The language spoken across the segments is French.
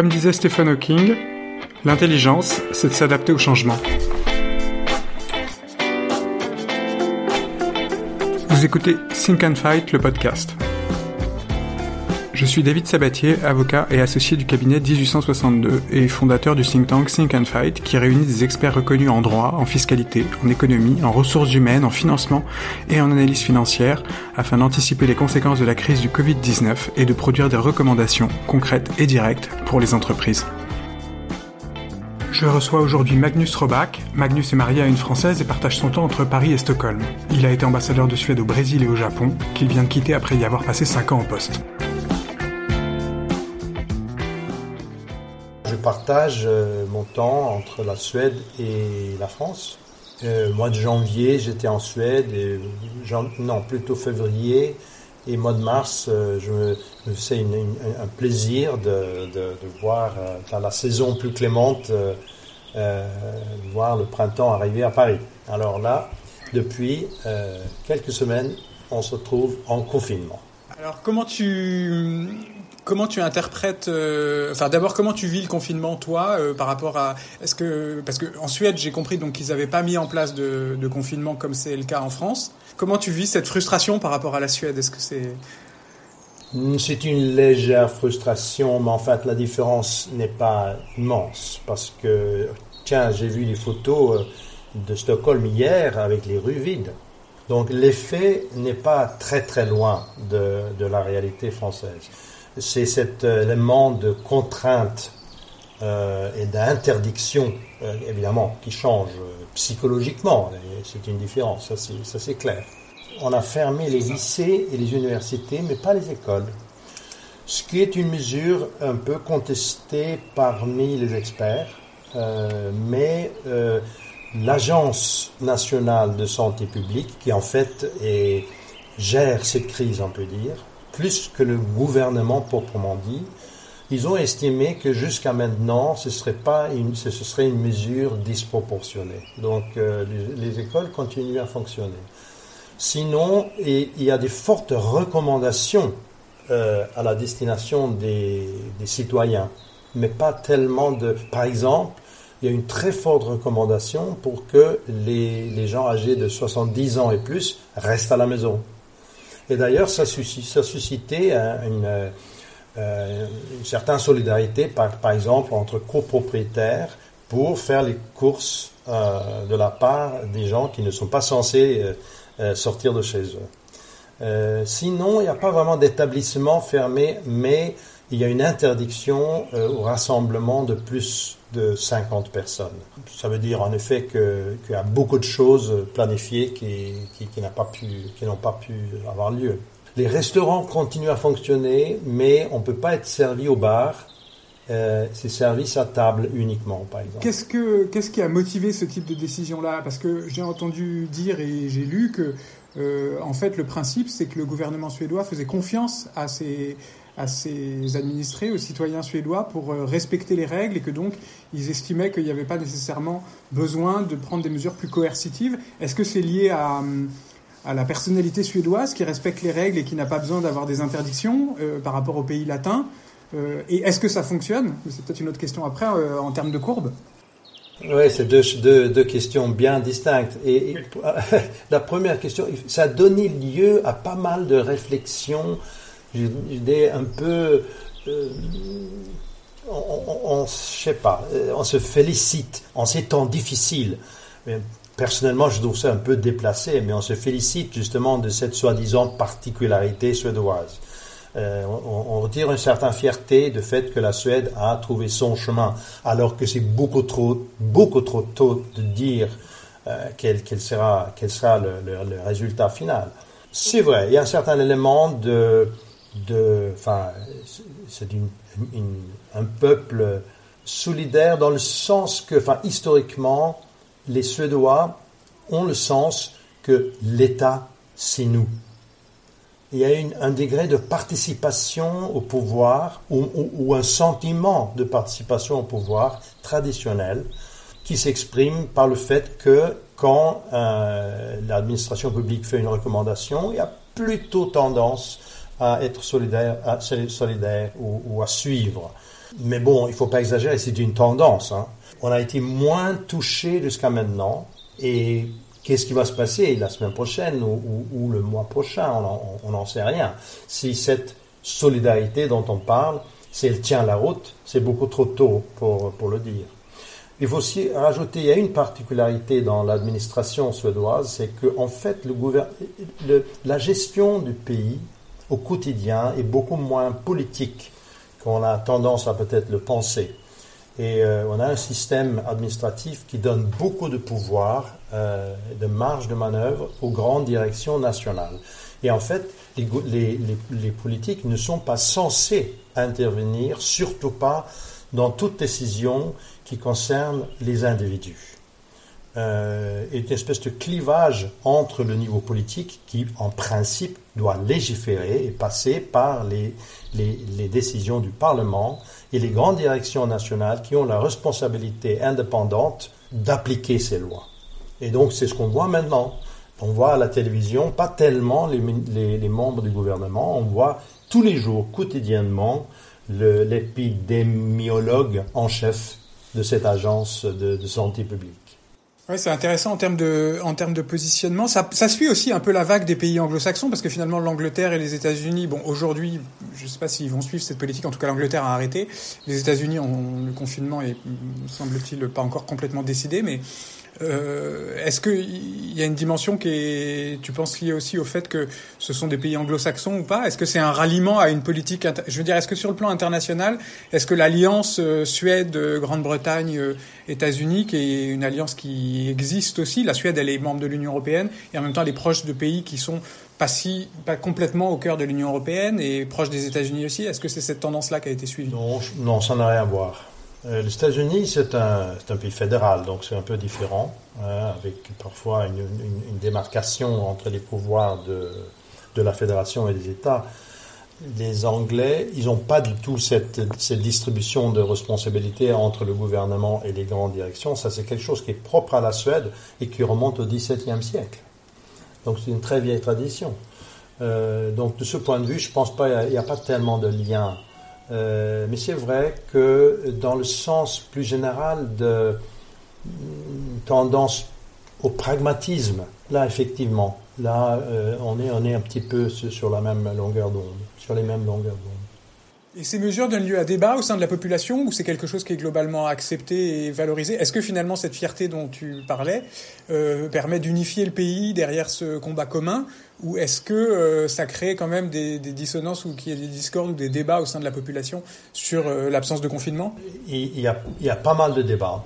Comme disait Stephen Hawking, l'intelligence, c'est de s'adapter au changement. Vous écoutez Think and Fight, le podcast. Je suis David Sabatier, avocat et associé du cabinet 1862 et fondateur du think tank Think and Fight qui réunit des experts reconnus en droit, en fiscalité, en économie, en ressources humaines, en financement et en analyse financière afin d'anticiper les conséquences de la crise du Covid-19 et de produire des recommandations concrètes et directes pour les entreprises. Je reçois aujourd'hui Magnus Robach. Magnus est marié à une Française et partage son temps entre Paris et Stockholm. Il a été ambassadeur de Suède au Brésil et au Japon, qu'il vient de quitter après y avoir passé 5 ans en poste. Partage euh, mon temps entre la Suède et la France. Euh, mois de janvier, j'étais en Suède, non, plutôt février, et mois de mars, euh, je me, un plaisir de, voir, la saison plus clémente, voir le printemps arriver à Paris. Alors là, depuis quelques semaines, on se trouve en confinement. Alors comment tu comment tu interprètes, euh, enfin d'abord comment tu vis le confinement toi euh, par rapport à, est-ce que parce que en Suède j'ai compris donc qu'ils n'avaient pas mis en place de, confinement comme c'est le cas en France. Comment tu vis cette frustration par rapport à la Suède? Est-ce que c'est hmm, c'est une légère frustration, mais en fait la différence n'est pas immense parce que tiens j'ai vu les photos euh, de Stockholm hier avec les rues vides. Donc l'effet n'est pas très très loin de, la réalité française c'est cet élément de contrainte euh, et d'interdiction, euh, évidemment, qui change euh, psychologiquement. C'est une différence, ça c'est clair. On a fermé les lycées et les universités, mais pas les écoles. Ce qui est une mesure un peu contestée parmi les experts, mais l'Agence nationale de santé publique, qui en fait gère cette crise, on peut dire, plus que le gouvernement proprement dit, ils ont estimé que jusqu'à maintenant, ce serait pas une, ce serait une mesure disproportionnée. Donc, euh, les, écoles continuent à fonctionner. Sinon, il y a des fortes recommandations euh, à la destination des, citoyens, mais pas tellement de. Par exemple, il y a une très forte recommandation pour que les, les gens âgés de 70 ans et plus restent à la maison. Et d'ailleurs, ça, ça suscitait une, euh, une, certaine solidarité, par, par, exemple, entre copropriétaires pour faire les courses euh, de la part des gens qui ne sont pas censés euh, sortir de chez eux. sinon, il n'y a pas vraiment d'établissement fermé, mais il y a une interdiction au rassemblement de plus de 50 personnes. Ça veut dire en effet qu'il y a beaucoup de choses planifiées qui, n'ont pas, pu, avoir lieu. Les restaurants continuent à fonctionner, mais on ne peut pas être servi au bar. Euh, c'est servi à table uniquement, par exemple. Qu'est-ce, que, qu'est-ce qui a motivé ce type de décision-là? Parce que j'ai entendu dire et j'ai lu que, euh, en fait, le principe, c'est que le gouvernement suédois faisait confiance à ses, à ses administrés, aux citoyens suédois, pour euh, respecter les règles et que donc ils estimaient qu'il n'y avait pas nécessairement besoin de prendre des mesures plus coercitives. Est-ce que c'est lié à, à, la personnalité suédoise qui respecte les règles et qui n'a pas besoin d'avoir des interdictions euh, par rapport aux pays latins euh, Et est-ce que ça fonctionne? C'est peut-être une autre question après en termes de courbe. Oui, c'est deux, deux, deux, questions bien distinctes. Et, la première question, ça a donné lieu à pas mal de réflexions idée un peu. Euh, on, ne sait pas, euh, on se félicite en ces temps difficiles. personnellement, je trouve ça un peu déplacé, mais on se félicite justement de cette soi-disant particularité suédoise. Euh, on, on, retire une certaine fierté du fait que la Suède a trouvé son chemin, alors que c'est beaucoup trop, beaucoup trop tôt de dire quel, sera, quel sera le résultat final. C'est vrai, il y a un certain élément de de, enfin, c'est un peuple solidaire dans le sens que, enfin, historiquement, les Suédois ont le sens que l'État, c'est nous. Il y a un degré de participation au pouvoir ou, un sentiment de participation au pouvoir traditionnel qui s'exprime par le fait que quand euh, l'administration publique fait une recommandation, il y a plutôt tendance à être solidaire, ou, à suivre. Mais bon, il ne faut pas exagérer, c'est une tendance. Hein. On a été moins touché jusqu'à maintenant. Et qu'est-ce qui va se passer la semaine prochaine ou, le mois prochain? On n'en sait rien. Si cette solidarité dont on parle, si elle tient la route, c'est beaucoup trop tôt pour, le dire. Il faut aussi rajouter, il y a une particularité dans l'administration suédoise, c'est qu'en en fait, la gestion du pays au quotidien est beaucoup moins politique qu'on a tendance à peut-être le penser. Et euh, on a un système administratif qui donne beaucoup de pouvoir, euh, de marge de manœuvre aux grandes directions nationales. Et en fait, les, les, les politiques ne sont pas censés intervenir, surtout pas dans toute décision qui concerne les individus. Euh, est une espèce de clivage entre le niveau politique qui, en principe, doit légiférer et passer par les, les, décisions du Parlement et les grandes directions nationales qui ont la responsabilité indépendante d'appliquer ces lois. Et donc, c'est ce qu'on voit maintenant. On voit à la télévision, pas tellement les, les membres du gouvernement, on voit tous les jours, quotidiennement, l'épidémiologue en chef de cette agence de, santé publique. Oui, c'est intéressant en termes de, en termes de positionnement. Ça, ça suit aussi un peu la vague des pays anglo-saxons parce que finalement l'Angleterre et les États-Unis, bon, aujourd'hui, je ne sais pas s'ils vont suivre cette politique. En tout cas, l'Angleterre a arrêté. Les États-Unis le confinement et semble-t-il pas encore complètement décidé, mais euh, est-ce qu'il y a une dimension qui est, tu penses, liée aussi au fait que ce sont des pays anglo-saxons ou pas? Est-ce que c'est un ralliement à une politique Je veux dire, est-ce que sur le plan international, est-ce que l'alliance euh, Suède, Grande-Bretagne, euh, États-Unis, qui est une alliance qui existe aussi, la Suède, elle est membre de l'Union européenne, et en même temps, elle est proche de pays qui sont pas si, pas complètement au cœur de l'Union européenne et proche des États-Unis aussi? Est-ce que c'est cette tendance-là qui a été suivie? Non, non, ça n'a rien à voir. Euh, les États-Unis, c'est un, un, pays fédéral, donc c'est un peu différent, hein, avec parfois une, démarcation entre les pouvoirs de, de, la fédération et des États. Les Anglais, ils n'ont pas du tout cette, cette, distribution de responsabilités entre le gouvernement et les grandes directions. Ça, c'est quelque chose qui est propre à la Suède et qui remonte au XVIIe siècle. Donc c'est une très vieille tradition. Euh, donc de ce point de vue, je pense pas, il n'y a, a, pas tellement de lien euh, mais c'est vrai que dans le sens plus général de tendance au pragmatisme, là effectivement, là euh, on, est, on est un petit peu sur la même longueur d'onde, sur les mêmes longueurs d'onde. Et ces mesures donnent lieu à débat au sein de la population ou c'est quelque chose qui est globalement accepté et valorisé? Est-ce que finalement cette fierté dont tu parlais euh, permet d'unifier le pays derrière ce combat commun? Ou est-ce que euh, ça crée quand même des, dissonances ou qu'il y a des discordes ou des débats au sein de la population sur euh, l'absence de confinement? Pas mal de débats.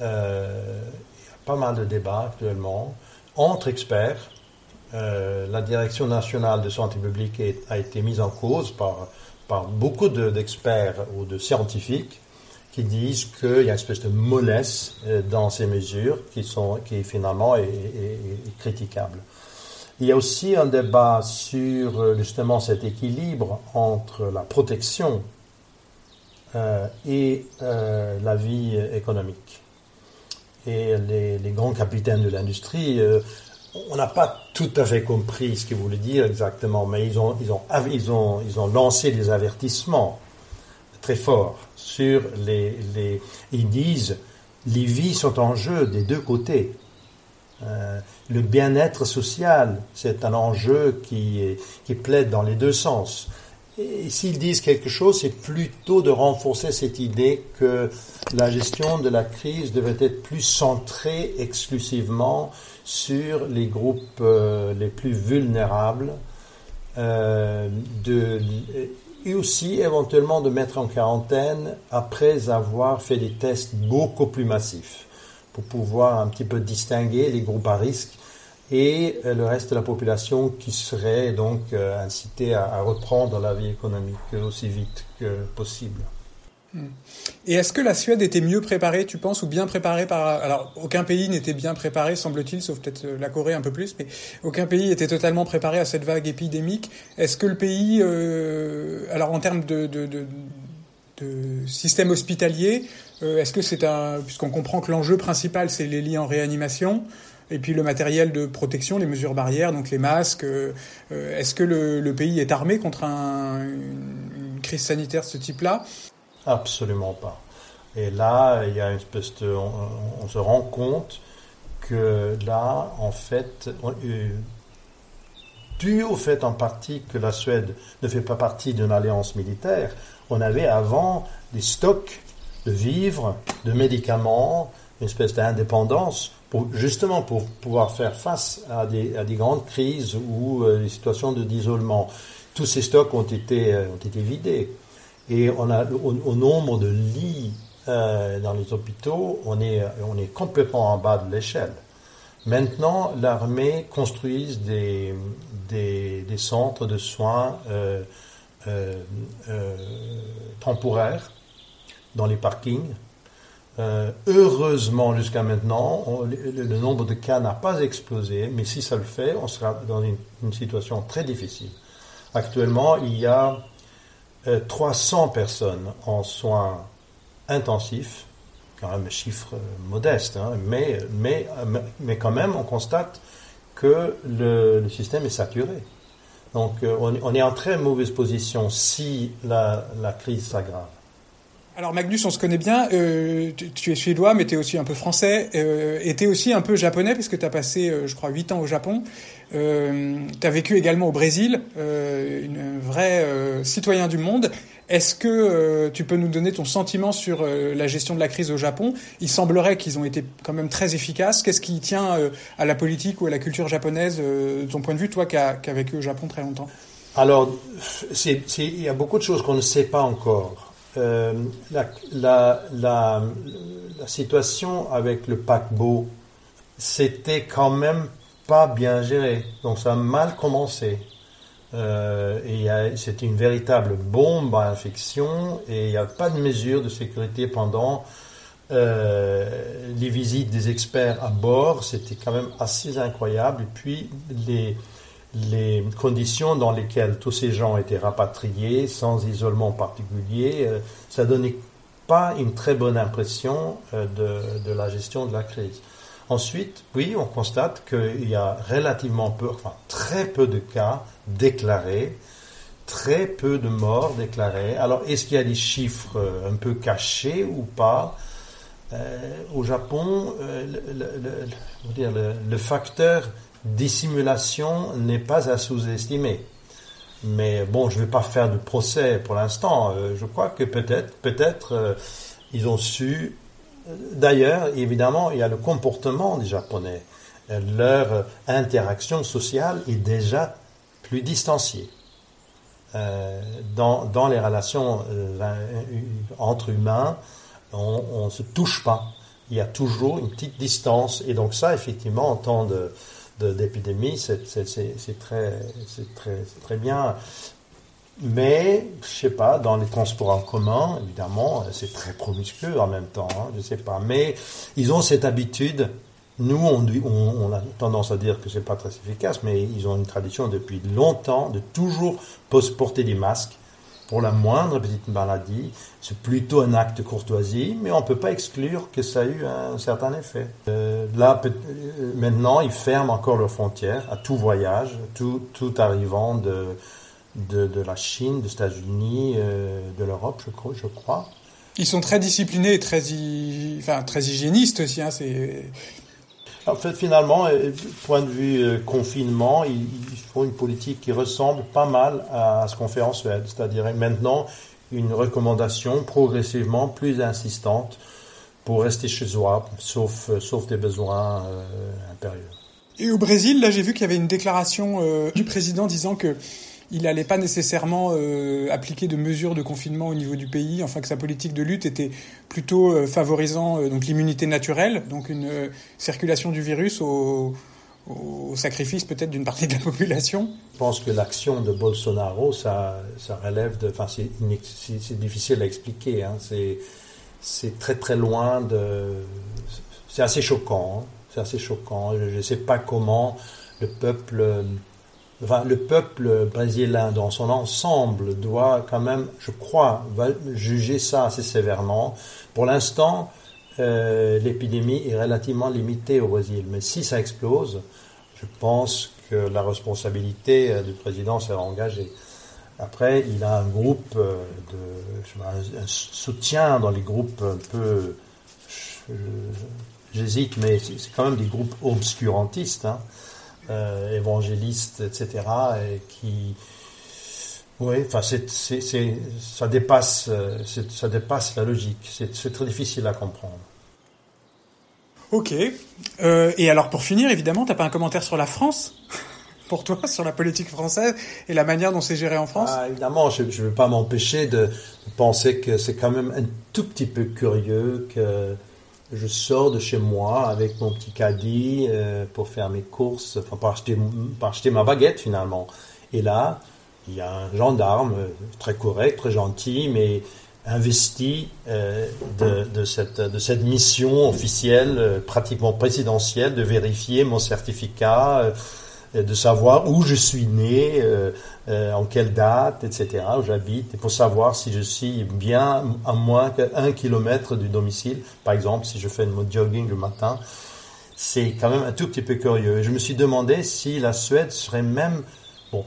Il y a pas mal de débats actuellement entre experts. La direction nationale de santé publique a été mise en cause par beaucoup d'experts ou de scientifiques qui disent qu'il y a une espèce de mollesse euh, dans ces mesures qui, sont, qui finalement est, critiquable. Il y a aussi un débat sur euh, justement cet équilibre entre la protection euh, et la vie économique. Et les grands capitaines de l'industrie on n'a pas tout à fait compris ce qu'il voulait dire exactement, mais ils ont, lancé des avertissements très forts sur les, les ils disent les vies sont en jeu des deux côtés. Euh, le bien-être social, c'est un enjeu qui plaide dans les deux sens. Et s'ils disent quelque chose, c'est plutôt de renforcer cette idée que la gestion de la crise devait être plus centrée exclusivement sur les groupes euh, les plus vulnérables euh, et aussi éventuellement de mettre en quarantaine après avoir fait des tests beaucoup plus massifs pour pouvoir un petit peu distinguer les groupes à risque et euh, le reste de la population qui serait donc incité à, à reprendre la vie économique aussi vite que possible. Et est-ce que la Suède était mieux préparée, tu penses, ou bien préparée par... Alors, aucun pays n'était bien préparé, semble-t-il, sauf peut-être euh, la Corée un peu plus, mais aucun pays était totalement préparé à cette vague épidémique. Est-ce que le pays, euh, alors en termes de, de, système hospitalier, euh, est-ce que c'est un... Puisqu'on comprend que l'enjeu principal, c'est les lits en réanimation, et puis le matériel de protection, les mesures barrières, donc les masques. Est-ce que le, pays est armé contre une, crise sanitaire de ce type-là? Absolument pas. Et là, il y a une espèce de, on, se rend compte que là, en fait, dû au fait en partie que la Suède ne fait pas partie d'une alliance militaire, on avait avant des stocks de vivres, de médicaments, une espèce d'indépendance, justement pour pouvoir faire face à des, grandes crises ou euh, des situations d'isolement. Tous ces stocks ont été, euh, vidés. Et au, nombre de lits euh, dans les hôpitaux, on est, on est complètement en bas de l'échelle. Maintenant, l'armée construit des, des, des, centres de soins euh, euh, euh, temporaires dans les parkings. Heureusement, jusqu'à maintenant, le, nombre de cas n'a pas explosé, mais si ça le fait, on sera dans une, situation très difficile. Actuellement, il y a 300 personnes en soins intensifs quand même un chiffre modeste, hein, mais, mais, mais quand même, on constate que le, système est saturé. Donc, euh, on, est en très mauvaise position si la crise s'aggrave. Alors Magnus, on se connaît bien, euh, tu, es suédois, mais tu es aussi un peu français, euh, et tu es aussi un peu japonais, puisque tu as passé, euh, je crois, 8 ans au Japon. Tu as vécu également au Brésil, une vraie citoyen du monde. Est-ce que tu peux nous donner ton sentiment sur la gestion de la crise au Japon? Il semblerait qu'ils ont été quand même très efficaces. Qu'est-ce qui tient à la politique ou à la culture japonaise, de ton point de vue, toi qui as, vécu au Japon très longtemps? Alors, il y a beaucoup de choses qu'on ne sait pas encore. Euh, la, situation avec le paquebot, c'était quand même pas bien géré. Donc ça a mal commencé. Euh, c'était une véritable bombe à infection et il n'y a pas de mesures de sécurité pendant euh, les visites des experts à bord. C'était quand même assez incroyable. Et puis les les conditions dans lesquelles tous ces gens étaient rapatriés, sans isolement particulier, euh, ça donnait pas une très bonne impression euh, de, la gestion de la crise. Ensuite, oui, on constate qu'il y a relativement peu, enfin très peu de cas déclarés, très peu de morts déclarés. Alors, est-ce qu'il y a des chiffres euh, un peu cachés ou pas? Au Japon, le facteur dissimulation n'est pas à sous-estimer. Mais bon, je ne vais pas faire de procès pour l'instant. Euh, je crois que peut-être, peut-être, euh, ils ont su. D'ailleurs, évidemment, il y a le comportement des Japonais. Leur interaction sociale est déjà plus distanciée. Euh, dans, dans, les relations entre humains, on ne se touche pas. Il y a toujours une petite distance. Et donc ça, effectivement, en temps de, d'épidémie, c'est très, très, très bien. Mais, je sais pas, dans les transports en commun, évidemment, c'est très promiscueux en même temps, hein, je sais pas. Mais ils ont cette habitude. Nous, on, on, a tendance à dire que c'est pas très efficace, mais ils ont une tradition depuis longtemps de toujours porter des masques pour la moindre petite maladie. C'est plutôt un acte de courtoisie, mais on ne peut pas exclure que ça a eu un certain effet. Euh, là, euh, maintenant, ils ferment encore leurs frontières à tout voyage, tout, arrivant de, de, la Chine, des États-Unis, euh, de l'Europe, je crois. Ils sont très disciplinés et très, enfin, très hygiénistes aussi. Hein, en fait, finalement, euh, point de vue euh, confinement, ils, font une politique qui ressemble pas mal à ce qu'on fait en Suède, c'est-à-dire maintenant une recommandation progressivement plus insistante pour rester chez soi, sauf, euh, sauf des besoins impérieux. Et au Brésil, là, j'ai vu qu'il y avait une déclaration du président disant que il n'allait pas nécessairement euh, appliquer de mesures de confinement au niveau du pays, enfin que sa politique de lutte était plutôt euh, favorisant euh, donc l'immunité naturelle, donc une circulation du virus au, au sacrifice peut-être d'une partie de la population. Je pense que l'action de Bolsonaro, ça, ça relève de, enfin c'est difficile à expliquer, hein, c'est très très loin de, c'est assez choquant, hein. c'est assez choquant. Je ne sais pas comment le peuple le peuple brésilien dans son ensemble doit quand même, je crois, juger ça assez sévèrement. Pour l'instant, euh, l'épidémie est relativement limitée au Brésil. Mais si ça explose, je pense que la responsabilité euh, du président sera engagée. Après, il a un groupe de un soutien dans les groupes un peu, j'hésite, mais c'est quand même des groupes obscurantistes, hein, évangélistes, etc., et qui oui, enfin, c'est, ça, dépasse, euh, ça dépasse la logique. C'est, très difficile à comprendre. Ok. Euh, et alors, pour finir, évidemment, t'as pas un commentaire sur la France? Pour toi, sur la politique française et la manière dont c'est géré en France? Ah, Évidemment, je ne veux pas m'empêcher de, penser que c'est quand même un tout petit peu curieux que je sors de chez moi avec mon petit caddie euh, pour faire mes courses, enfin, pour acheter, pour acheter ma baguette finalement. Et là, il y a un gendarme très correct, très gentil, mais investi euh, de, cette, de cette mission officielle, euh, pratiquement présidentielle, de vérifier mon certificat, euh, de savoir où je suis né, en quelle date, etc., où j'habite, pour savoir si je suis bien à moins qu'un kilomètre du domicile. Par exemple, si je fais mode jogging le matin, c'est quand même un tout petit peu curieux. je me suis demandé si la Suède serait même bon,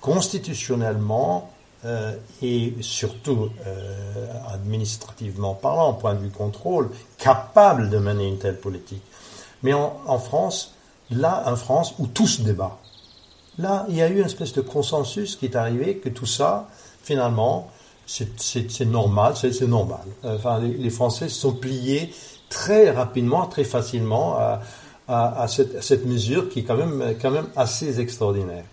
constitutionnellement euh, et surtout euh, administrativement parlant, point de vue contrôle, capable de mener une telle politique. Mais en, France, là, en France, où tout se débat, là, il y a eu une espèce de consensus qui est arrivé que tout ça, finalement, c'est normal, c'est normal. Enfin, les, Français sont pliés très rapidement, très facilement à, à, cette, à cette, mesure qui est quand même, quand même assez extraordinaire.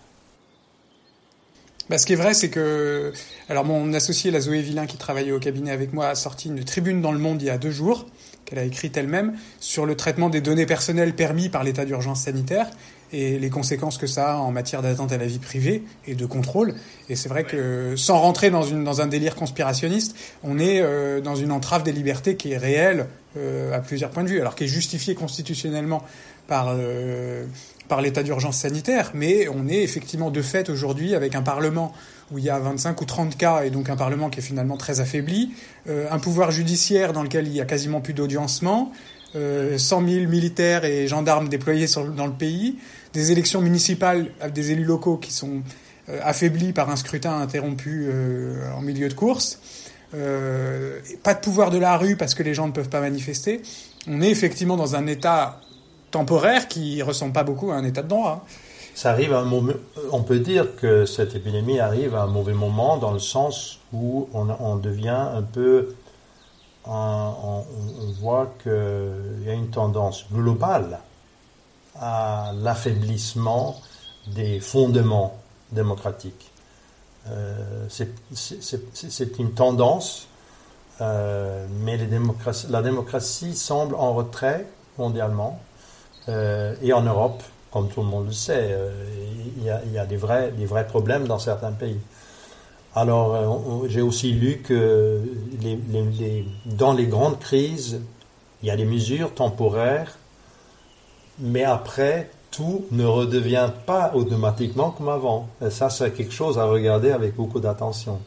Bah, ce qui est vrai, c'est que alors mon associé, la Zoé Villain, qui travaillait au cabinet avec moi, a sorti une tribune dans Le Monde il y a deux jours, qu'elle a écrite elle-même, sur le traitement des données personnelles permis par l'état d'urgence sanitaire et les conséquences que ça a en matière d'atteinte à la vie privée et de contrôle. Et c'est vrai que sans rentrer dans, une, dans un délire conspirationniste, on est euh, dans une entrave des libertés qui est réelle euh, à plusieurs points de vue, alors qui est justifiée constitutionnellement par euh, par l'état d'urgence sanitaire, mais on est effectivement de fait aujourd'hui avec un Parlement où il y a 25 ou 30 cas, et donc un Parlement qui est finalement très affaibli, euh, un pouvoir judiciaire dans lequel il y a quasiment plus d'audiencement, euh, 100 000 militaires et gendarmes déployés dans le pays, des élections municipales avec des élus locaux qui sont euh, affaiblis par un scrutin interrompu euh, en milieu de course, pas de pouvoir de la rue parce que les gens ne peuvent pas manifester. On est effectivement dans un état temporaire qui ressemble pas beaucoup à un état de droit. Ça arrive à un moment, on peut dire que cette épidémie arrive à un mauvais moment dans le sens où on, devient un peu, on, voit qu'il y a une tendance globale à l'affaiblissement des fondements démocratiques. Euh, c'est une tendance, euh, mais la démocratie semble en retrait mondialement. Euh, et en Europe, comme tout le monde le sait, euh, il y, a, des, vrais, des vrais problèmes dans certains pays. Alors, euh, j'ai aussi lu que dans les grandes crises, il y a des mesures temporaires, mais après, tout ne redevient pas automatiquement comme avant. Ça, c'est quelque chose à regarder avec beaucoup d'attention.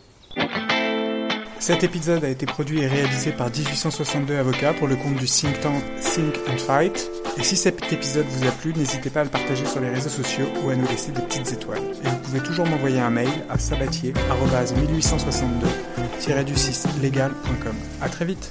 Cet épisode a été produit et réalisé par 1862 avocats pour le compte du think tank Think and Fight. Et si cet épisode vous a plu, n'hésitez pas à le partager sur les réseaux sociaux ou à nous laisser des petites étoiles. Et vous pouvez toujours m'envoyer un mail à sabatier-1862-legal.com. À très vite